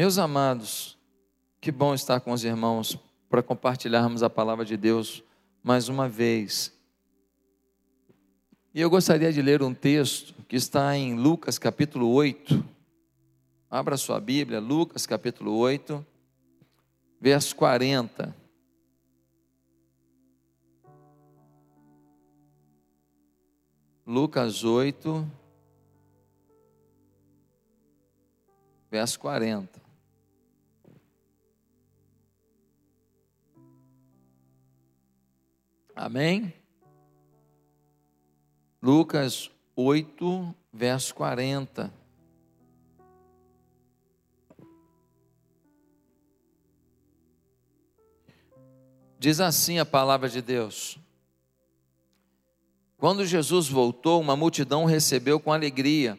Meus amados, que bom estar com os irmãos para compartilharmos a palavra de Deus mais uma vez. E eu gostaria de ler um texto que está em Lucas capítulo 8. Abra sua Bíblia, Lucas capítulo 8, verso 40. Lucas 8, verso 40. Amém? Lucas 8, verso 40. Diz assim a palavra de Deus: Quando Jesus voltou, uma multidão o recebeu com alegria,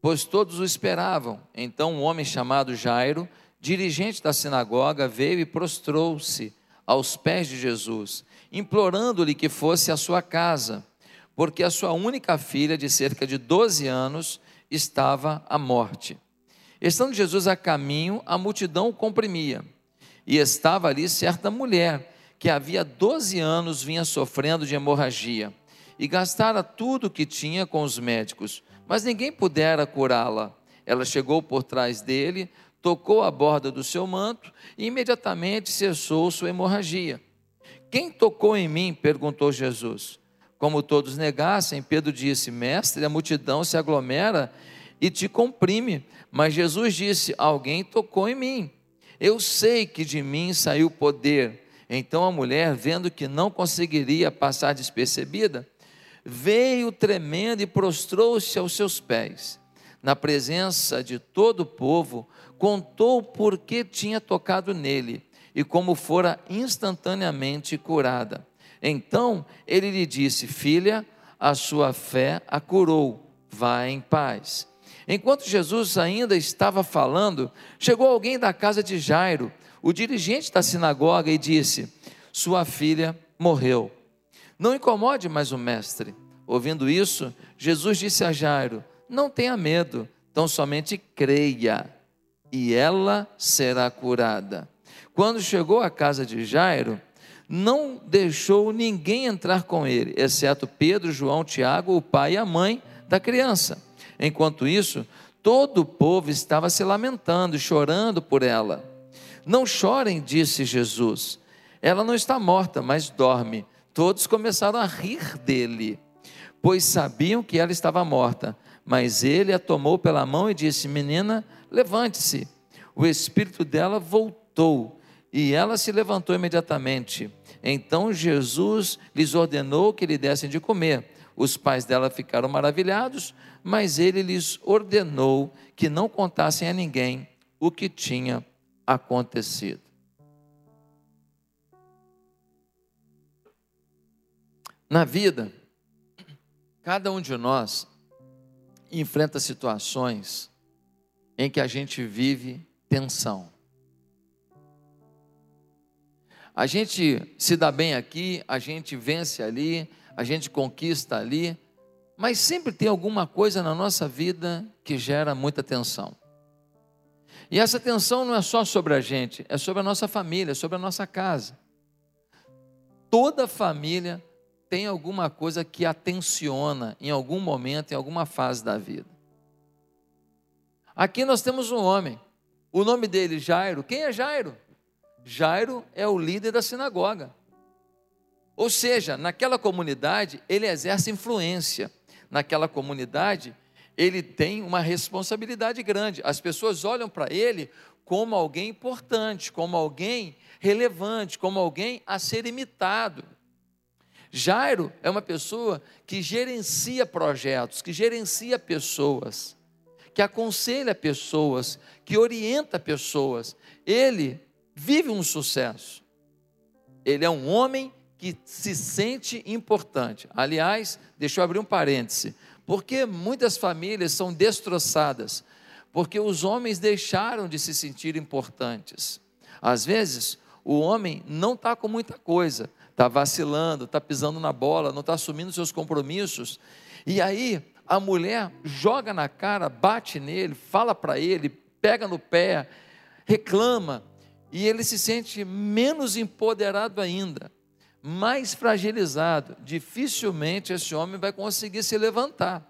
pois todos o esperavam. Então, um homem chamado Jairo, dirigente da sinagoga, veio e prostrou-se aos pés de Jesus, implorando-lhe que fosse à sua casa porque a sua única filha, de cerca de 12 anos, estava à morte. Estando Jesus a caminho, a multidão o comprimia. E estava ali certa mulher, que havia 12 anos vinha sofrendo de hemorragia, e gastara tudo o que tinha com os médicos, mas ninguém pudera curá-la. Ela chegou por trás dele, tocou a borda do seu manto, e imediatamente cessou sua hemorragia. Quem tocou em mim? perguntou Jesus. Como todos negassem, Pedro disse: Mestre, a multidão se aglomera e te comprime. Mas Jesus disse: Alguém tocou em mim. Eu sei que de mim saiu poder. Então a mulher, vendo que não conseguiria passar despercebida, veio tremendo e prostrou-se aos seus pés. Na presença de todo o povo, contou por que tinha tocado nele e como fora instantaneamente curada. Então ele lhe disse: Filha, a sua fé a curou, vá em paz. Enquanto Jesus ainda estava falando, chegou alguém da casa de Jairo, o dirigente da sinagoga, e disse: Sua filha morreu. Não incomode mais o mestre. Ouvindo isso, Jesus disse a Jairo: Não tenha medo, tão somente creia, e ela será curada. Quando chegou à casa de Jairo, não deixou ninguém entrar com ele, exceto Pedro, João, Tiago, o pai e a mãe da criança. Enquanto isso, todo o povo estava se lamentando e chorando por ela. Não chorem, disse Jesus. Ela não está morta, mas dorme. Todos começaram a rir dele, pois sabiam que ela estava morta. Mas ele a tomou pela mão e disse: Menina, levante-se. O espírito dela voltou e ela se levantou imediatamente. Então Jesus lhes ordenou que lhe dessem de comer. Os pais dela ficaram maravilhados, mas ele lhes ordenou que não contassem a ninguém o que tinha acontecido. Na vida, cada um de nós enfrenta situações em que a gente vive tensão. A gente se dá bem aqui, a gente vence ali, a gente conquista ali, mas sempre tem alguma coisa na nossa vida que gera muita tensão. E essa tensão não é só sobre a gente, é sobre a nossa família, é sobre a nossa casa. Toda família tem alguma coisa que a tensiona em algum momento, em alguma fase da vida. Aqui nós temos um homem, o nome dele Jairo. Quem é Jairo? Jairo é o líder da sinagoga. Ou seja, naquela comunidade ele exerce influência. Naquela comunidade ele tem uma responsabilidade grande. As pessoas olham para ele como alguém importante, como alguém relevante, como alguém a ser imitado. Jairo é uma pessoa que gerencia projetos, que gerencia pessoas, que aconselha pessoas, que orienta pessoas. Ele vive um sucesso. Ele é um homem que se sente importante. Aliás, deixa eu abrir um parêntese. Porque muitas famílias são destroçadas? Porque os homens deixaram de se sentir importantes. Às vezes, o homem não está com muita coisa, está vacilando, está pisando na bola, não está assumindo seus compromissos. E aí, a mulher joga na cara, bate nele, fala para ele, pega no pé, reclama e ele se sente menos empoderado ainda, mais fragilizado. Dificilmente esse homem vai conseguir se levantar.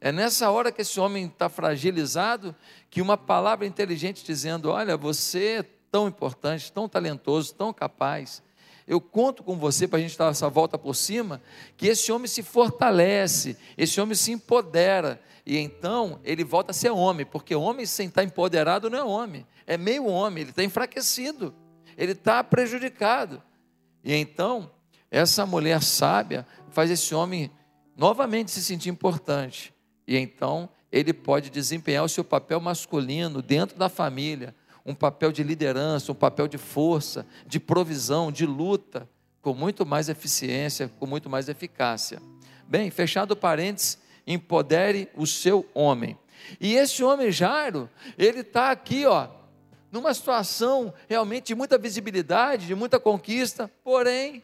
É nessa hora que esse homem está fragilizado que uma palavra inteligente dizendo: Olha, você é tão importante, tão talentoso, tão capaz. Eu conto com você para a gente dar essa volta por cima, que esse homem se fortalece, esse homem se empodera, e então ele volta a ser homem, porque homem sem estar empoderado não é homem, é meio homem, ele está enfraquecido, ele está prejudicado. E então, essa mulher sábia faz esse homem novamente se sentir importante. E então ele pode desempenhar o seu papel masculino dentro da família, um papel de liderança, um papel de força, de provisão, de luta, com muito mais eficiência, com muito mais eficácia. Bem, fechado parênteses, empodere o seu homem. E esse homem Jairo, ele está aqui, ó, numa situação realmente de muita visibilidade, de muita conquista, porém,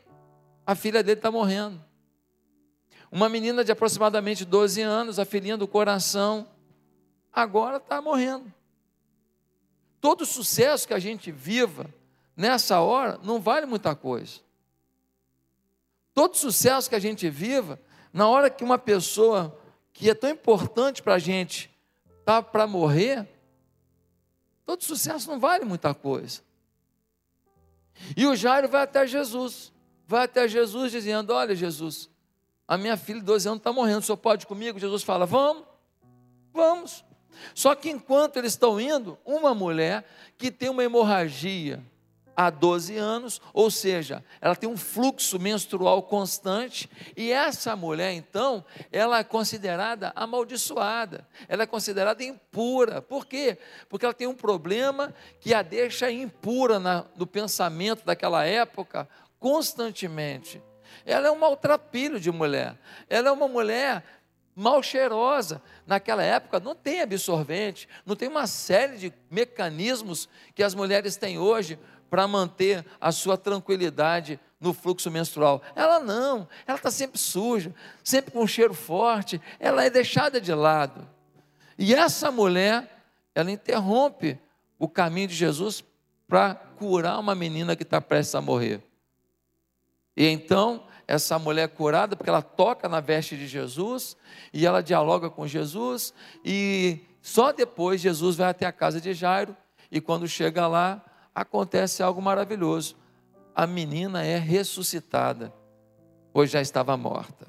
a filha dele está morrendo. Uma menina de aproximadamente 12 anos, a filhinha do coração, agora está morrendo. Todo sucesso que a gente viva nessa hora não vale muita coisa. Todo sucesso que a gente viva, na hora que uma pessoa que é tão importante para a gente está para morrer, todo sucesso não vale muita coisa. E o Jairo vai até Jesus, vai até Jesus dizendo: Olha, Jesus, a minha filha de 12 anos está morrendo, o senhor pode ir comigo? Jesus fala: Vamos, vamos. Só que enquanto eles estão indo, uma mulher que tem uma hemorragia há 12 anos, ou seja, ela tem um fluxo menstrual constante, e essa mulher, então, ela é considerada amaldiçoada, ela é considerada impura. Por quê? Porque ela tem um problema que a deixa impura na, no pensamento daquela época constantemente. Ela é um maltrapilho de mulher. Ela é uma mulher mal cheirosa. Naquela época não tem absorvente, não tem uma série de mecanismos que as mulheres têm hoje para manter a sua tranquilidade no fluxo menstrual. Ela não, ela está sempre suja, sempre com um cheiro forte, ela é deixada de lado. E essa mulher, ela interrompe o caminho de Jesus para curar uma menina que está prestes a morrer. E então, essa mulher é curada, porque ela toca na veste de Jesus, e ela dialoga com Jesus, e só depois Jesus vai até a casa de Jairo, e quando chega lá, acontece algo maravilhoso. A menina é ressuscitada, pois já estava morta.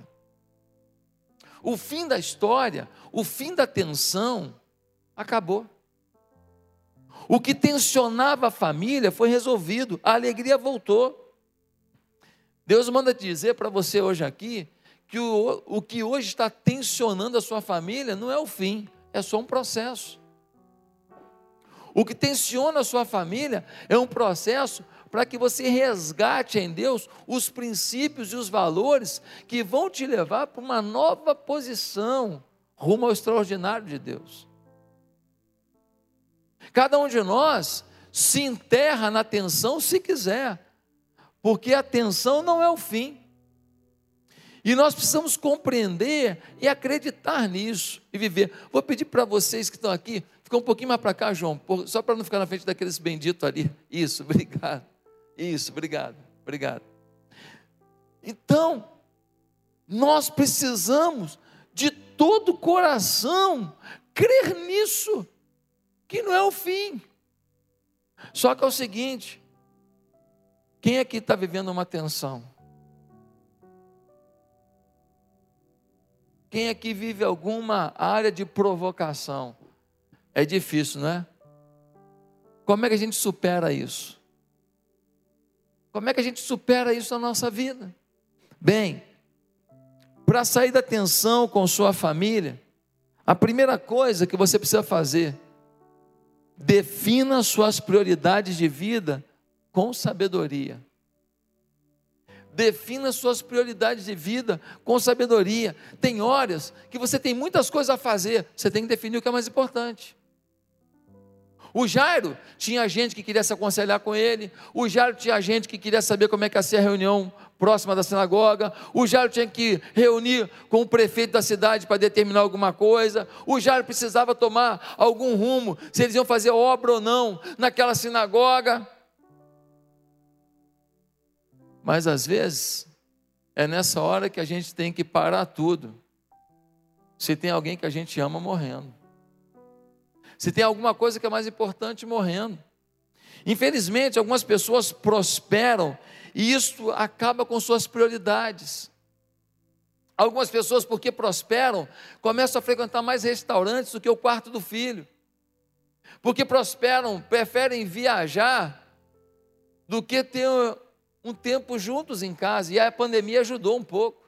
O fim da história, o fim da tensão, acabou. O que tensionava a família foi resolvido, a alegria voltou. Deus manda dizer para você hoje aqui que o, o que hoje está tensionando a sua família não é o fim, é só um processo. O que tensiona a sua família é um processo para que você resgate em Deus os princípios e os valores que vão te levar para uma nova posição rumo ao extraordinário de Deus. Cada um de nós se enterra na tensão se quiser, porque a tensão não é o fim. E nós precisamos compreender e acreditar nisso e viver. Vou pedir para vocês que estão aqui, Fica um pouquinho mais para cá, João, só para não ficar na frente daqueles benditos ali. Isso, obrigado. Isso, obrigado, obrigado. Então, nós precisamos de todo o coração crer nisso, que não é o fim. Só que é o seguinte: quem aqui está vivendo uma tensão? Quem aqui vive alguma área de provocação? É difícil, não é? Como é que a gente supera isso? Como é que a gente supera isso na nossa vida? Bem, para sair da tensão com sua família, a primeira coisa que você precisa fazer, defina suas prioridades de vida com sabedoria. Defina suas prioridades de vida com sabedoria. Tem horas que você tem muitas coisas a fazer, você tem que definir o que é mais importante. O Jairo tinha gente que queria se aconselhar com ele, o Jairo tinha gente que queria saber como é que ia ser a reunião próxima da sinagoga, o Jairo tinha que reunir com o prefeito da cidade para determinar alguma coisa, o Jairo precisava tomar algum rumo, se eles iam fazer obra ou não naquela sinagoga. Mas às vezes é nessa hora que a gente tem que parar tudo. Se tem alguém que a gente ama morrendo se tem alguma coisa que é mais importante morrendo. Infelizmente, algumas pessoas prosperam e isso acaba com suas prioridades. Algumas pessoas, porque prosperam, começam a frequentar mais restaurantes do que o quarto do filho. Porque prosperam, preferem viajar do que ter um tempo juntos em casa. E a pandemia ajudou um pouco.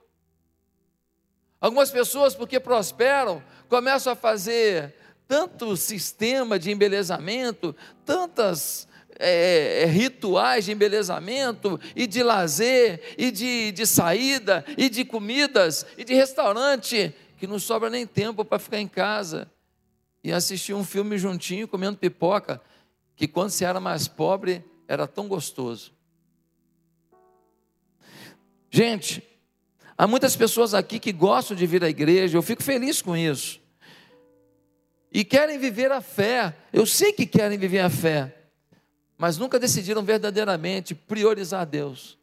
Algumas pessoas, porque prosperam, começam a fazer tanto sistema de embelezamento, tantas é, é, rituais de embelezamento, e de lazer, e de, de saída, e de comidas, e de restaurante, que não sobra nem tempo para ficar em casa e assistir um filme juntinho, comendo pipoca, que quando se era mais pobre era tão gostoso. Gente, há muitas pessoas aqui que gostam de vir à igreja, eu fico feliz com isso e querem viver a fé. Eu sei que querem viver a fé, mas nunca decidiram verdadeiramente priorizar Deus.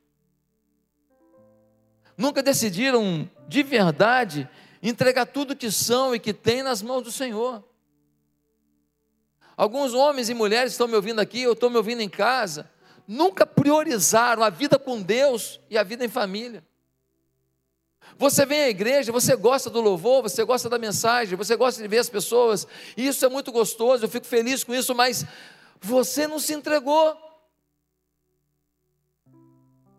Nunca decidiram de verdade entregar tudo que são e que têm nas mãos do Senhor. Alguns homens e mulheres estão me ouvindo aqui, eu estou me ouvindo em casa, nunca priorizaram a vida com Deus e a vida em família. Você vem à igreja, você gosta do louvor, você gosta da mensagem, você gosta de ver as pessoas, e isso é muito gostoso, eu fico feliz com isso, mas você não se entregou.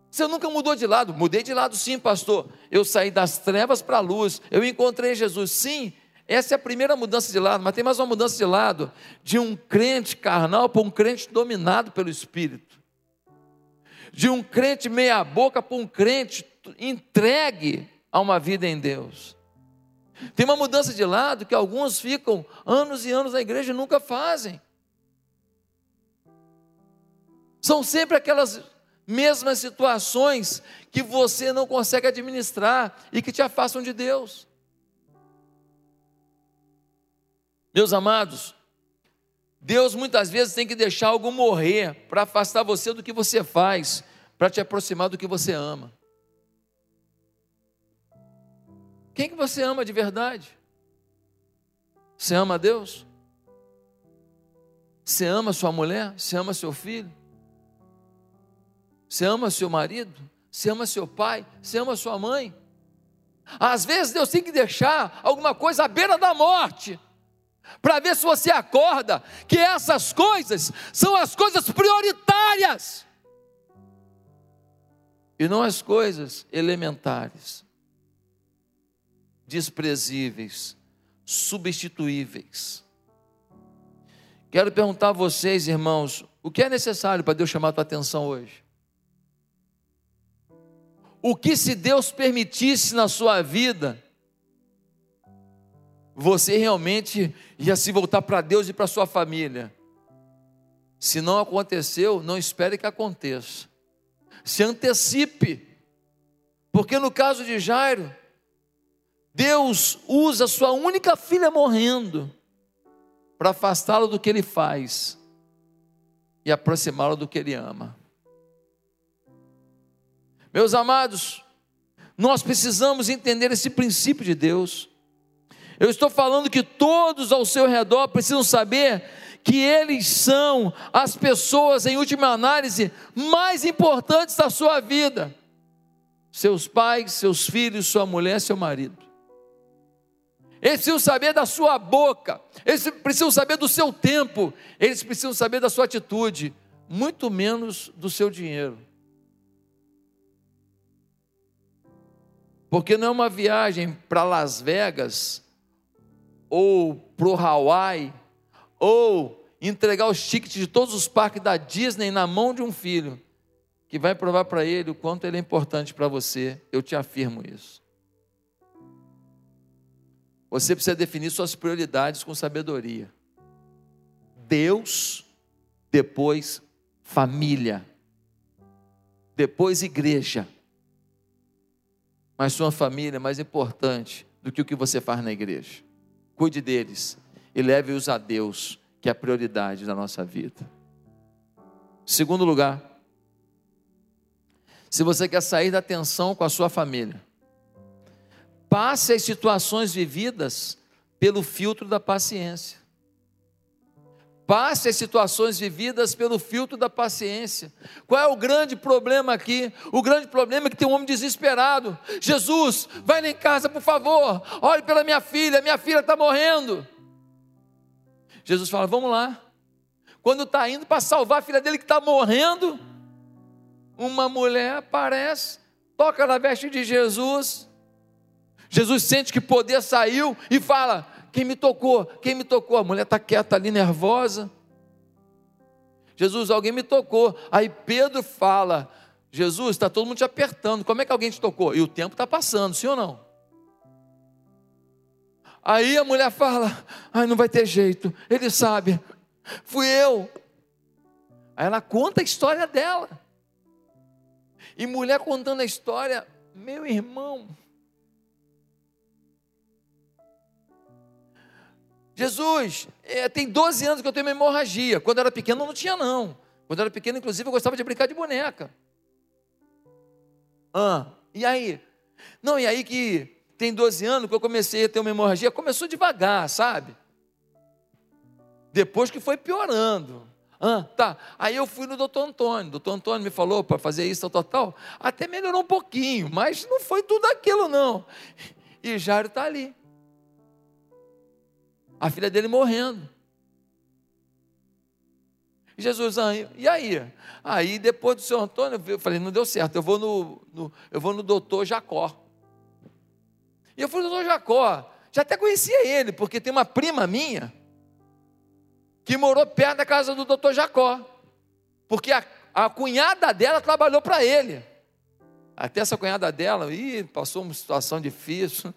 Você nunca mudou de lado. Mudei de lado, sim, pastor. Eu saí das trevas para a luz. Eu encontrei Jesus. Sim, essa é a primeira mudança de lado. Mas tem mais uma mudança de lado de um crente carnal para um crente dominado pelo Espírito. De um crente meia-boca para um crente entregue a uma vida em Deus. Tem uma mudança de lado que alguns ficam anos e anos na igreja e nunca fazem. São sempre aquelas mesmas situações que você não consegue administrar e que te afastam de Deus. Meus amados, Deus muitas vezes tem que deixar algo morrer para afastar você do que você faz, para te aproximar do que você ama. Quem que você ama de verdade? Você ama Deus? Você ama sua mulher? Você ama seu filho? Você ama seu marido? Você ama seu pai? Você ama sua mãe? Às vezes Deus tem que deixar alguma coisa à beira da morte, para ver se você acorda que essas coisas são as coisas prioritárias e não as coisas elementares desprezíveis, substituíveis. Quero perguntar a vocês, irmãos, o que é necessário para Deus chamar a tua atenção hoje? O que se Deus permitisse na sua vida, você realmente ia se voltar para Deus e para sua família. Se não aconteceu, não espere que aconteça. Se antecipe. Porque no caso de Jairo, Deus usa sua única filha morrendo para afastá-lo do que ele faz e aproximá-lo do que ele ama. Meus amados, nós precisamos entender esse princípio de Deus. Eu estou falando que todos ao seu redor precisam saber que eles são as pessoas, em última análise, mais importantes da sua vida: seus pais, seus filhos, sua mulher, seu marido. Eles precisam saber da sua boca, eles precisam saber do seu tempo, eles precisam saber da sua atitude, muito menos do seu dinheiro. Porque não é uma viagem para Las Vegas, ou para o Hawaii, ou entregar os tickets de todos os parques da Disney na mão de um filho, que vai provar para ele o quanto ele é importante para você. Eu te afirmo isso. Você precisa definir suas prioridades com sabedoria. Deus, depois família, depois igreja. Mas sua família é mais importante do que o que você faz na igreja. Cuide deles e leve-os a Deus, que é a prioridade da nossa vida. Segundo lugar, se você quer sair da tensão com a sua família, passe as situações vividas pelo filtro da paciência. Passe as situações vividas pelo filtro da paciência. Qual é o grande problema aqui? O grande problema é que tem um homem desesperado. Jesus, vai lá em casa, por favor. Olhe pela minha filha, minha filha está morrendo. Jesus fala: Vamos lá. Quando está indo para salvar a filha dele que está morrendo, uma mulher aparece, toca na veste de Jesus. Jesus sente que poder saiu e fala: Quem me tocou? Quem me tocou? A mulher está quieta ali, nervosa. Jesus, alguém me tocou. Aí Pedro fala: Jesus, está todo mundo te apertando. Como é que alguém te tocou? E o tempo está passando, sim ou não? Aí a mulher fala: Ai, não vai ter jeito. Ele sabe, fui eu. Aí ela conta a história dela. E mulher contando a história, meu irmão. Jesus, é, tem 12 anos que eu tenho uma hemorragia. Quando eu era pequeno, não tinha, não. Quando eu era pequeno, inclusive, eu gostava de brincar de boneca. Ah, e aí? Não, e aí que tem 12 anos que eu comecei a ter uma hemorragia, começou devagar, sabe? Depois que foi piorando. Ah, tá. Aí eu fui no doutor Antônio. O doutor Antônio me falou para fazer isso, tal, tal. Até melhorou um pouquinho, mas não foi tudo aquilo, não. E Jairo está ali. A filha dele morrendo. Jesus, ah, e aí? Aí depois do seu Antônio, eu falei, não deu certo, eu vou no, no eu vou no doutor Jacó. E eu fui no doutor Jacó, já até conhecia ele, porque tem uma prima minha que morou perto da casa do doutor Jacó, porque a, a cunhada dela trabalhou para ele. Até essa cunhada dela, ih, passou uma situação difícil.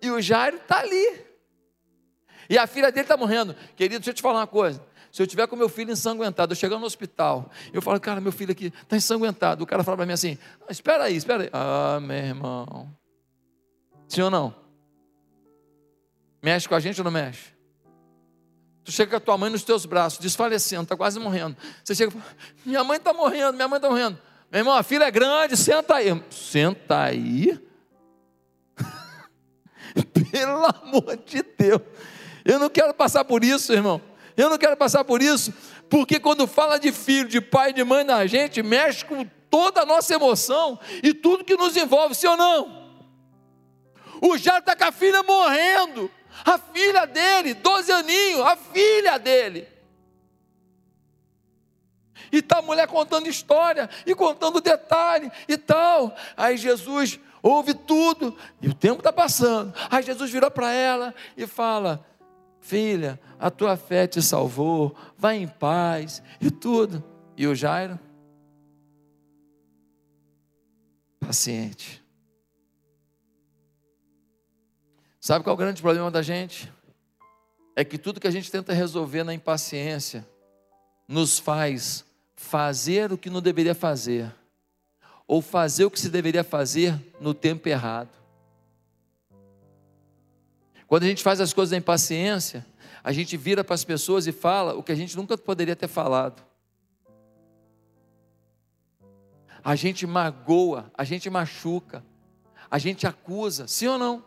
E o Jairo está ali. E a filha dele está morrendo. Querido, deixa eu te falar uma coisa. Se eu tiver com meu filho ensanguentado, eu chegar no hospital, eu falo, cara, meu filho aqui está ensanguentado. O cara fala para mim assim: espera aí, espera aí. Ah, meu irmão. Sim ou não? Mexe com a gente ou não mexe? Tu chega com a tua mãe nos teus braços, desfalecendo, está quase morrendo. Você chega minha mãe está morrendo, minha mãe está morrendo. Meu irmão, a filha é grande, senta aí. Senta aí? Pelo amor de Deus. Eu não quero passar por isso, irmão. Eu não quero passar por isso, porque quando fala de filho, de pai, de mãe na gente, mexe com toda a nossa emoção e tudo que nos envolve, sim ou não? O Jairo está com a filha morrendo a filha dele, 12 aninhos, a filha dele. E tá a mulher contando história e contando detalhe e tal. Aí Jesus ouve tudo e o tempo está passando. Aí Jesus virou para ela e fala: Filha, a tua fé te salvou, vai em paz e tudo. E o Jairo? Paciente. Sabe qual é o grande problema da gente? É que tudo que a gente tenta resolver na impaciência nos faz fazer o que não deveria fazer, ou fazer o que se deveria fazer no tempo errado. Quando a gente faz as coisas na impaciência, a gente vira para as pessoas e fala o que a gente nunca poderia ter falado. A gente magoa, a gente machuca, a gente acusa, sim ou não?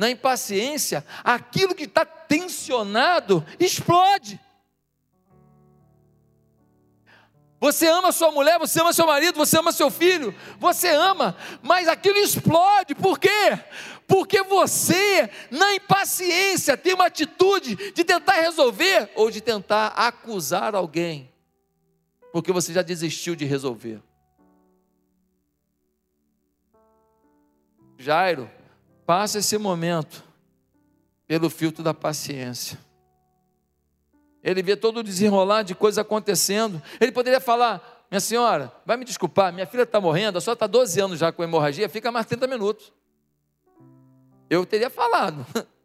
na impaciência, aquilo que está tensionado explode. Você ama sua mulher, você ama seu marido, você ama seu filho, você ama, mas aquilo explode, por quê? Porque você, na impaciência, tem uma atitude de tentar resolver ou de tentar acusar alguém, porque você já desistiu de resolver. Jairo Passa esse momento pelo filtro da paciência. Ele vê todo o desenrolar de coisas acontecendo. Ele poderia falar: Minha senhora, vai me desculpar, minha filha está morrendo, a senhora está 12 anos já com hemorragia, fica mais 30 minutos. Eu teria falado.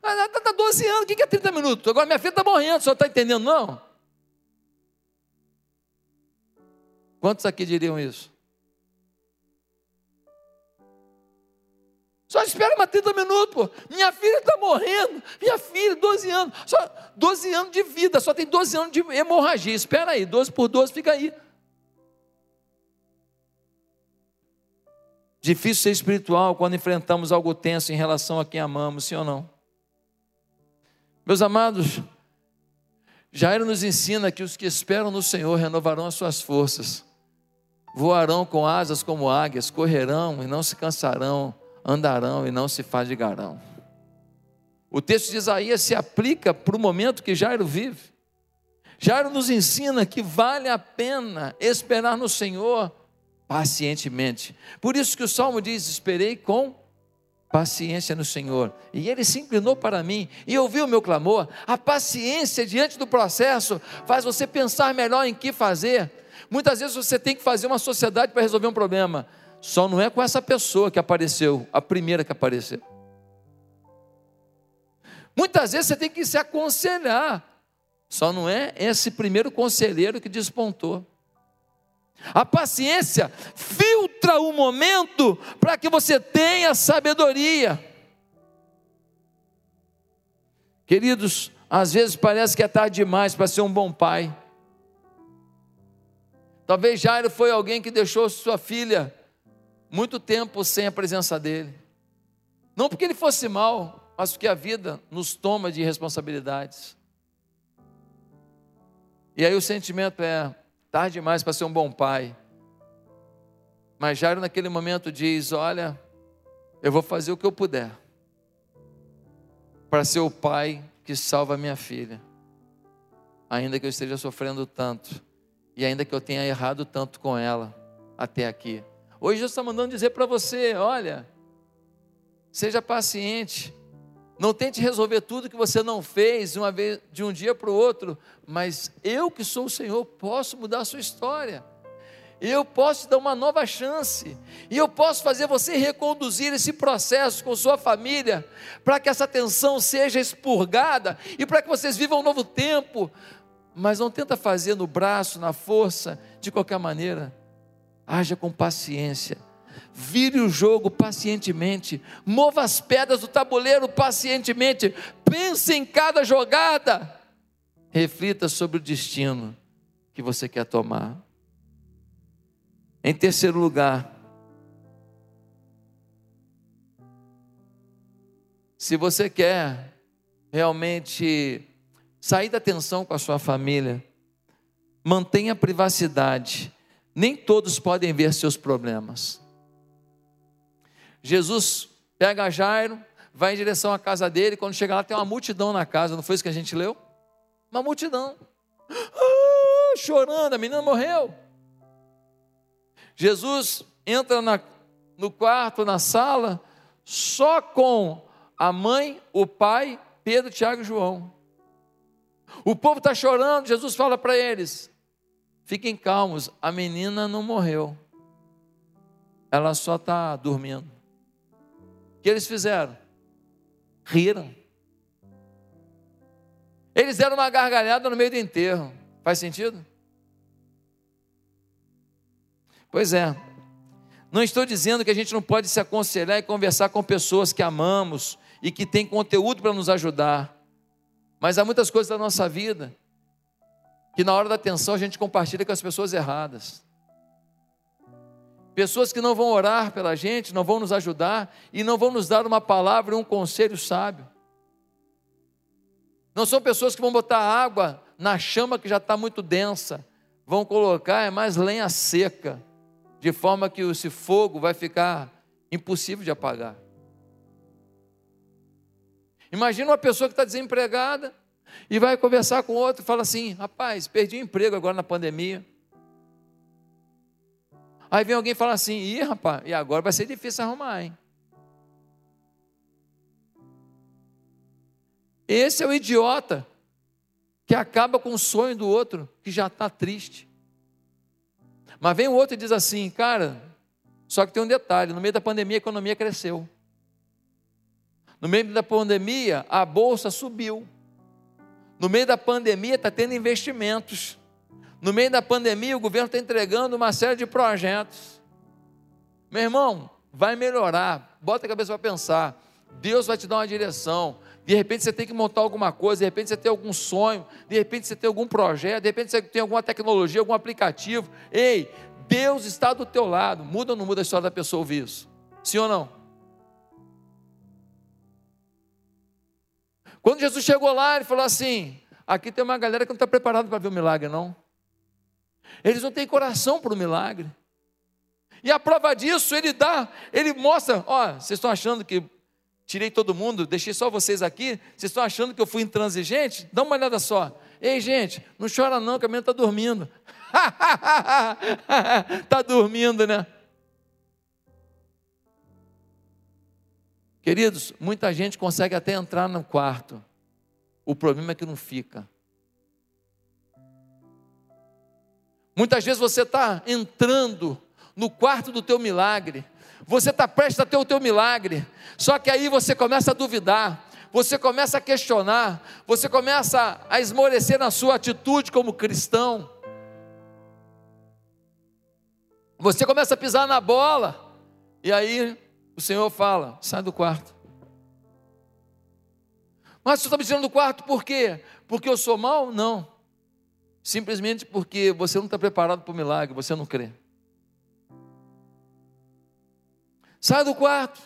Está 12 anos, o que é 30 minutos? Agora minha filha está morrendo, senhor está entendendo, não? Quantos aqui diriam isso? Só espera mais 30 minutos, pô. Minha filha está morrendo. Minha filha, 12 anos. Só 12 anos de vida, só tem 12 anos de hemorragia. Espera aí, 12 por 12 fica aí. Difícil ser espiritual quando enfrentamos algo tenso em relação a quem amamos, sim ou não? Meus amados, Jairo nos ensina que os que esperam no Senhor renovarão as suas forças, voarão com asas como águias, correrão e não se cansarão, andarão e não se fadigarão. O texto de Isaías se aplica para o momento que Jairo vive. Jairo nos ensina que vale a pena esperar no Senhor pacientemente. Por isso que o salmo diz: Esperei com paciência no Senhor. E ele se inclinou para mim e ouviu o meu clamor. A paciência diante do processo faz você pensar melhor em que fazer. Muitas vezes você tem que fazer uma sociedade para resolver um problema. Só não é com essa pessoa que apareceu, a primeira que apareceu. Muitas vezes você tem que se aconselhar. Só não é esse primeiro conselheiro que despontou. A paciência filtra o momento para que você tenha sabedoria. Queridos, às vezes parece que é tarde demais para ser um bom pai. Talvez Jairo foi alguém que deixou sua filha muito tempo sem a presença dele. Não porque ele fosse mal, mas porque a vida nos toma de responsabilidades. E aí o sentimento é: tarde demais para ser um bom pai. Mas Jairo, naquele momento, diz: Olha, eu vou fazer o que eu puder para ser o pai que salva minha filha, ainda que eu esteja sofrendo tanto e ainda que eu tenha errado tanto com ela até aqui. Hoje Deus está mandando dizer para você: olha, seja paciente, não tente resolver tudo que você não fez de, uma vez, de um dia para o outro, mas eu que sou o Senhor posso mudar a sua história. Eu posso te dar uma nova chance, e eu posso fazer você reconduzir esse processo com sua família, para que essa tensão seja expurgada e para que vocês vivam um novo tempo. Mas não tenta fazer no braço, na força, de qualquer maneira. Haja com paciência vire o jogo pacientemente, mova as pedras do tabuleiro pacientemente, pense em cada jogada, reflita sobre o destino que você quer tomar. Em terceiro lugar, se você quer realmente sair da tensão com a sua família, mantenha a privacidade. Nem todos podem ver seus problemas. Jesus pega Jairo, vai em direção à casa dele, quando chega lá tem uma multidão na casa, não foi isso que a gente leu? Uma multidão. Ah, chorando, a menina morreu. Jesus entra na, no quarto, na sala, só com a mãe, o pai, Pedro, Tiago e João. O povo está chorando, Jesus fala para eles: fiquem calmos, a menina não morreu, ela só está dormindo. O que eles fizeram? Riram. Eles deram uma gargalhada no meio do enterro. Faz sentido? Pois é. Não estou dizendo que a gente não pode se aconselhar e conversar com pessoas que amamos e que têm conteúdo para nos ajudar. Mas há muitas coisas da nossa vida que na hora da tensão a gente compartilha com as pessoas erradas pessoas que não vão orar pela gente, não vão nos ajudar e não vão nos dar uma palavra e um conselho sábio. Não são pessoas que vão botar água na chama que já está muito densa, vão colocar é mais lenha seca, de forma que esse fogo vai ficar impossível de apagar. Imagina uma pessoa que está desempregada e vai conversar com outro e fala assim: rapaz, perdi o emprego agora na pandemia. Aí vem alguém e fala assim: ih, rapaz, e agora vai ser difícil arrumar, hein? Esse é o idiota que acaba com o sonho do outro, que já está triste. Mas vem o outro e diz assim, cara, só que tem um detalhe: no meio da pandemia a economia cresceu. No meio da pandemia, a bolsa subiu. No meio da pandemia, está tendo investimentos. No meio da pandemia, o governo está entregando uma série de projetos. Meu irmão, vai melhorar. Bota a cabeça para pensar. Deus vai te dar uma direção. De repente você tem que montar alguma coisa, de repente você tem algum sonho, de repente você tem algum projeto, de repente você tem alguma tecnologia, algum aplicativo. Ei, Deus está do teu lado. Muda ou não muda a história da pessoa ouvir isso? Sim ou não? Quando Jesus chegou lá, ele falou assim: aqui tem uma galera que não está preparada para ver o milagre, não. Eles não têm coração para o milagre. E a prova disso, ele dá, ele mostra, ó, vocês estão achando que tirei todo mundo, deixei só vocês aqui, vocês estão achando que eu fui intransigente? Dá uma olhada só. Ei, gente, não chora não, que a menina está dormindo. Está dormindo, né? Queridos, muita gente consegue até entrar no quarto. O problema é que não fica. Muitas vezes você está entrando no quarto do teu milagre. Você está prestes a ter o teu milagre. Só que aí você começa a duvidar. Você começa a questionar. Você começa a esmorecer na sua atitude como cristão. Você começa a pisar na bola. E aí o Senhor fala: sai do quarto. Mas você está me tirando do quarto por quê? Porque eu sou mal? Não. Simplesmente porque você não está preparado para o milagre, você não crê. Sai do quarto.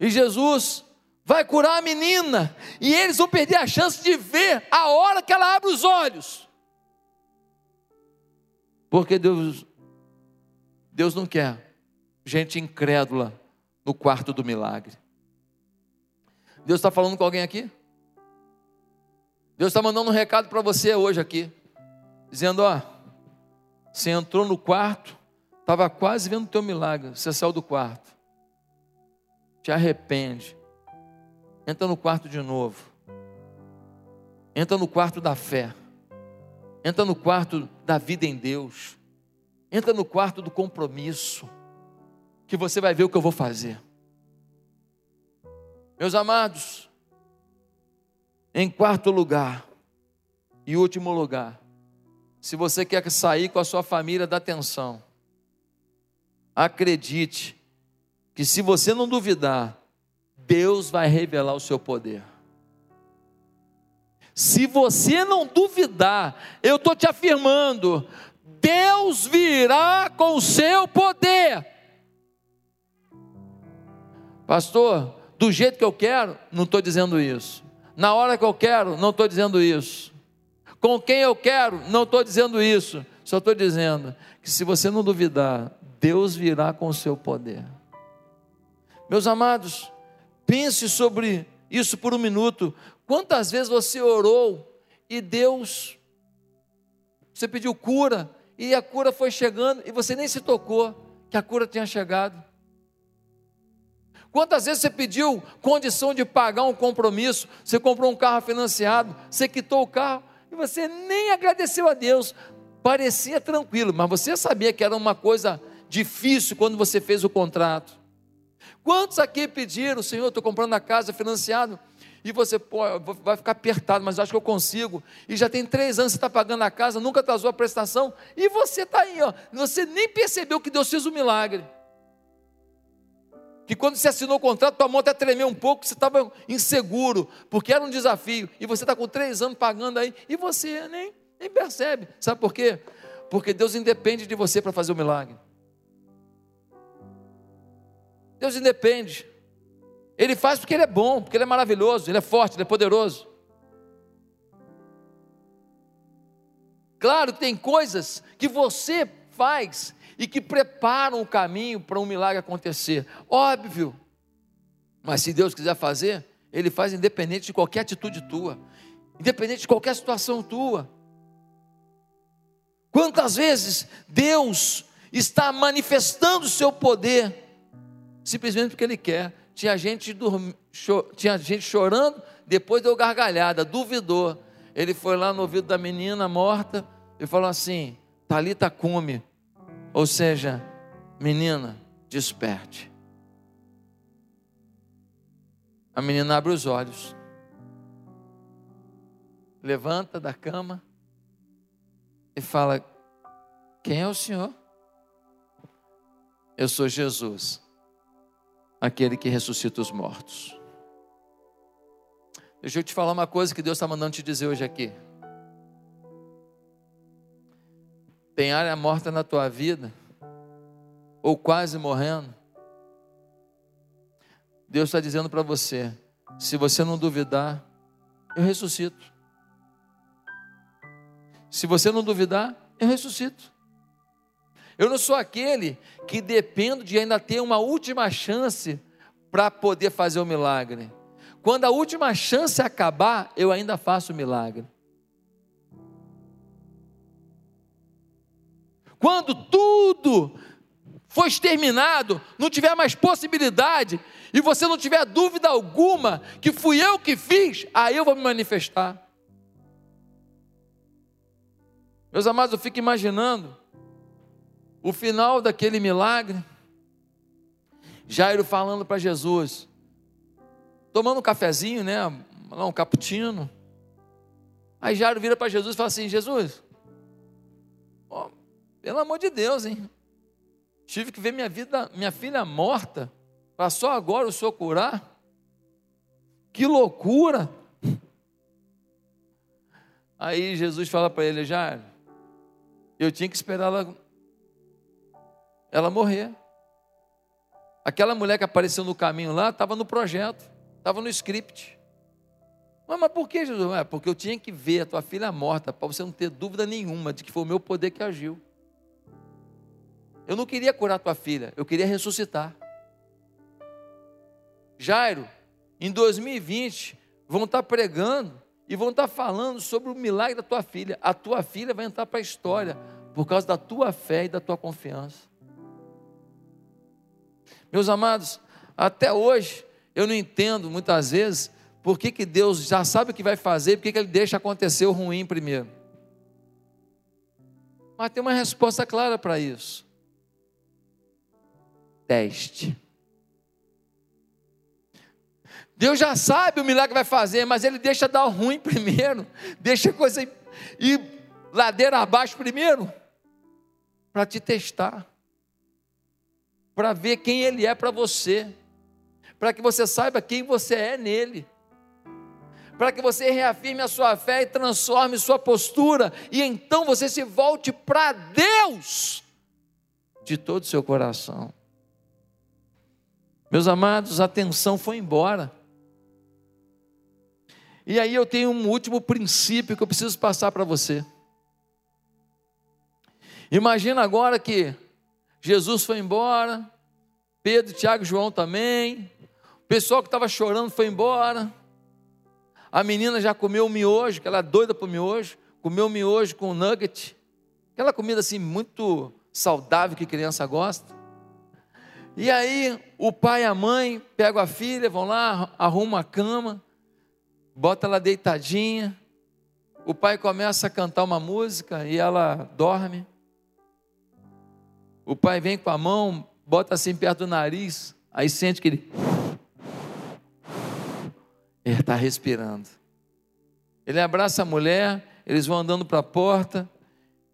E Jesus vai curar a menina. E eles vão perder a chance de ver a hora que ela abre os olhos. Porque Deus, Deus não quer gente incrédula no quarto do milagre. Deus está falando com alguém aqui? Deus está mandando um recado para você hoje aqui, dizendo: ó, você entrou no quarto, estava quase vendo o teu milagre, você saiu do quarto, te arrepende, entra no quarto de novo, entra no quarto da fé, entra no quarto da vida em Deus, entra no quarto do compromisso que você vai ver o que eu vou fazer. Meus amados, em quarto lugar e último lugar, se você quer sair com a sua família da tensão, acredite que se você não duvidar, Deus vai revelar o seu poder. Se você não duvidar, eu estou te afirmando, Deus virá com o seu poder. Pastor, do jeito que eu quero, não estou dizendo isso. Na hora que eu quero, não estou dizendo isso. Com quem eu quero, não estou dizendo isso. Só estou dizendo que se você não duvidar, Deus virá com o seu poder. Meus amados, pense sobre isso por um minuto. Quantas vezes você orou e Deus, você pediu cura e a cura foi chegando e você nem se tocou que a cura tinha chegado? Quantas vezes você pediu condição de pagar um compromisso? Você comprou um carro financiado, você quitou o carro e você nem agradeceu a Deus. Parecia tranquilo, mas você sabia que era uma coisa difícil quando você fez o contrato. Quantos aqui pediram, Senhor, estou comprando a casa financiado, e você pô, vai ficar apertado, mas acho que eu consigo. E já tem três anos você está pagando a casa, nunca atrasou a prestação, e você está aí, ó, você nem percebeu que Deus fez um milagre que quando você assinou o contrato, tua mão até tremeu um pouco, você estava inseguro, porque era um desafio, e você está com três anos pagando aí, e você nem, nem percebe. Sabe por quê? Porque Deus independe de você para fazer o milagre. Deus independe. Ele faz porque Ele é bom, porque Ele é maravilhoso, Ele é forte, Ele é poderoso. Claro, tem coisas que você faz e que preparam o caminho para um milagre acontecer. Óbvio. Mas se Deus quiser fazer, Ele faz independente de qualquer atitude tua, independente de qualquer situação tua. Quantas vezes Deus está manifestando o seu poder, simplesmente porque Ele quer. Tinha gente, tinha gente chorando, depois deu gargalhada, duvidou. Ele foi lá no ouvido da menina morta e falou assim: Talita come, ou seja, menina, desperte. A menina abre os olhos, levanta da cama e fala: Quem é o Senhor? Eu sou Jesus, aquele que ressuscita os mortos. Deixa eu te falar uma coisa que Deus está mandando te dizer hoje aqui. Tem área morta na tua vida, ou quase morrendo. Deus está dizendo para você: se você não duvidar, eu ressuscito. Se você não duvidar, eu ressuscito. Eu não sou aquele que dependo de ainda ter uma última chance para poder fazer o milagre. Quando a última chance acabar, eu ainda faço o milagre. Quando tudo for exterminado, não tiver mais possibilidade, e você não tiver dúvida alguma que fui eu que fiz, aí eu vou me manifestar. Meus amados, eu fico imaginando o final daquele milagre, Jairo falando para Jesus, tomando um cafezinho, né? Um cappuccino. Aí Jairo vira para Jesus e fala assim: Jesus, pelo amor de Deus, hein? Tive que ver minha vida, minha filha morta, para só agora o senhor curar? Que loucura! Aí Jesus fala para ele: Jairo, eu tinha que esperar ela ela morrer. Aquela mulher que apareceu no caminho lá estava no projeto, estava no script. Mas, mas por que, Jesus? É, porque eu tinha que ver a tua filha morta, para você não ter dúvida nenhuma de que foi o meu poder que agiu. Eu não queria curar tua filha, eu queria ressuscitar. Jairo, em 2020, vão estar pregando e vão estar falando sobre o milagre da tua filha. A tua filha vai entrar para a história por causa da tua fé e da tua confiança. Meus amados, até hoje eu não entendo muitas vezes por que, que Deus já sabe o que vai fazer, por que, que Ele deixa acontecer o ruim primeiro. Mas tem uma resposta clara para isso. Teste. Deus já sabe o milagre vai fazer, mas Ele deixa dar ruim primeiro, deixa a coisa ir ladeira abaixo primeiro, para te testar para ver quem Ele é para você, para que você saiba quem você é nele, para que você reafirme a sua fé e transforme sua postura, e então você se volte para Deus de todo o seu coração. Meus amados, a tensão foi embora. E aí eu tenho um último princípio que eu preciso passar para você. Imagina agora que Jesus foi embora, Pedro, Tiago e João também. O pessoal que estava chorando foi embora. A menina já comeu miojo, que ela é doida por miojo, comeu miojo com nugget. Aquela comida assim muito saudável que criança gosta. E aí o pai e a mãe pegam a filha, vão lá, arrumam a cama, bota ela deitadinha. O pai começa a cantar uma música e ela dorme. O pai vem com a mão, bota assim perto do nariz, aí sente que ele. Ele está respirando. Ele abraça a mulher, eles vão andando para a porta,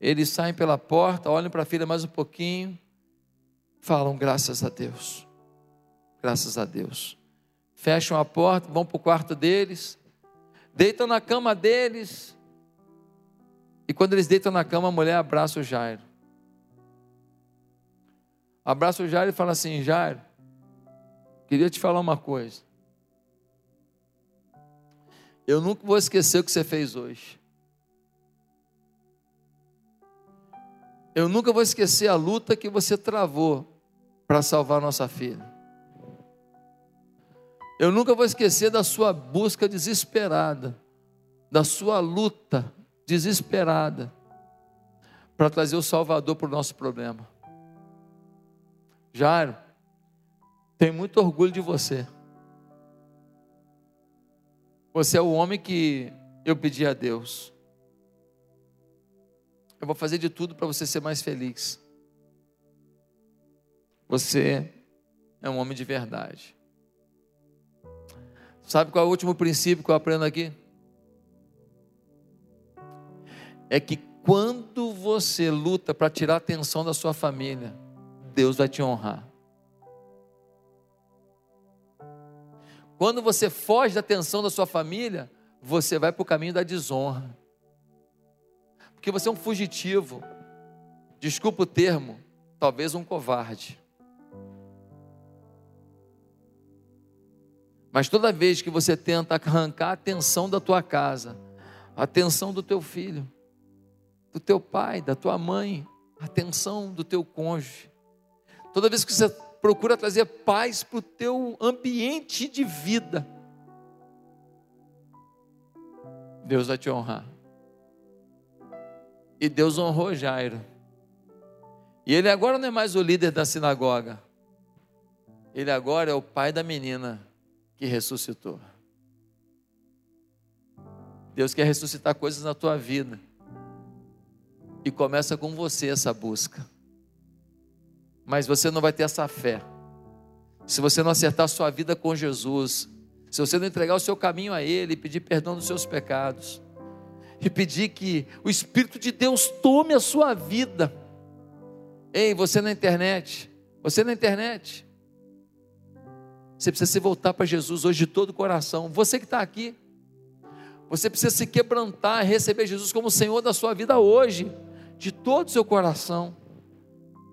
eles saem pela porta, olham para a filha mais um pouquinho, falam graças a Deus. Graças a Deus. Fecham a porta, vão para o quarto deles, deitam na cama deles. E quando eles deitam na cama, a mulher abraça o Jairo abraça o Jairo e fala assim: Jairo, queria te falar uma coisa. Eu nunca vou esquecer o que você fez hoje. Eu nunca vou esquecer a luta que você travou para salvar nossa filha. Eu nunca vou esquecer da sua busca desesperada, da sua luta desesperada para trazer o Salvador para o nosso problema. Jairo, tenho muito orgulho de você. Você é o homem que eu pedi a Deus. Eu vou fazer de tudo para você ser mais feliz. Você é um homem de verdade. Sabe qual é o último princípio que eu aprendo aqui? É que quando você luta para tirar a atenção da sua família, Deus vai te honrar. Quando você foge da atenção da sua família, você vai para o caminho da desonra. Porque você é um fugitivo. Desculpa o termo, talvez um covarde. Mas toda vez que você tenta arrancar a atenção da tua casa, a atenção do teu filho, do teu pai, da tua mãe, a atenção do teu cônjuge, toda vez que você procura trazer paz para o teu ambiente de vida, Deus vai te honrar. E Deus honrou Jairo. E ele agora não é mais o líder da sinagoga. Ele agora é o pai da menina que ressuscitou. Deus quer ressuscitar coisas na tua vida. E começa com você essa busca. Mas você não vai ter essa fé. Se você não acertar a sua vida com Jesus, se você não entregar o seu caminho a Ele, pedir perdão dos seus pecados, e pedir que o Espírito de Deus tome a sua vida. Ei, você na internet, você na internet, você precisa se voltar para Jesus hoje de todo o coração. Você que está aqui, você precisa se quebrantar, receber Jesus como Senhor da sua vida hoje, de todo o seu coração.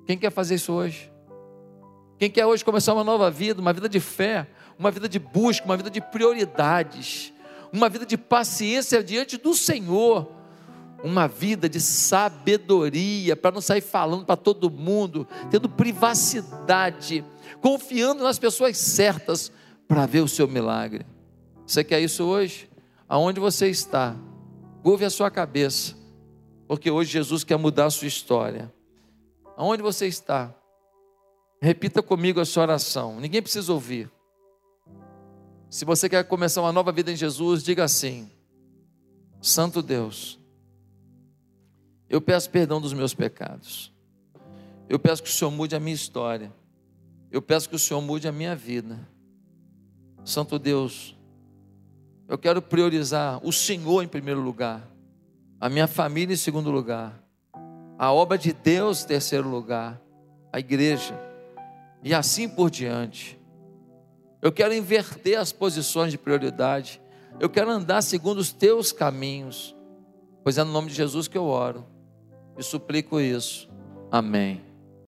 Quem quer fazer isso hoje? Quem quer hoje começar uma nova vida, uma vida de fé, uma vida de busca, uma vida de prioridades, uma vida de paciência diante do Senhor, uma vida de sabedoria, para não sair falando para todo mundo, tendo privacidade, confiando nas pessoas certas para ver o seu milagre. Você quer isso hoje? Aonde você está? Curve a sua cabeça, porque hoje Jesus quer mudar a sua história. Aonde você está? Repita comigo a sua oração. Ninguém precisa ouvir. Se você quer começar uma nova vida em Jesus, diga assim: Santo Deus, eu peço perdão dos meus pecados. Eu peço que o Senhor mude a minha história. Eu peço que o Senhor mude a minha vida. Santo Deus, eu quero priorizar o Senhor em primeiro lugar, a minha família em segundo lugar, a obra de Deus em terceiro lugar, a igreja, e assim por diante. Eu quero inverter as posições de prioridade. Eu quero andar segundo os teus caminhos. Pois é no nome de Jesus que eu oro e suplico isso. Amém.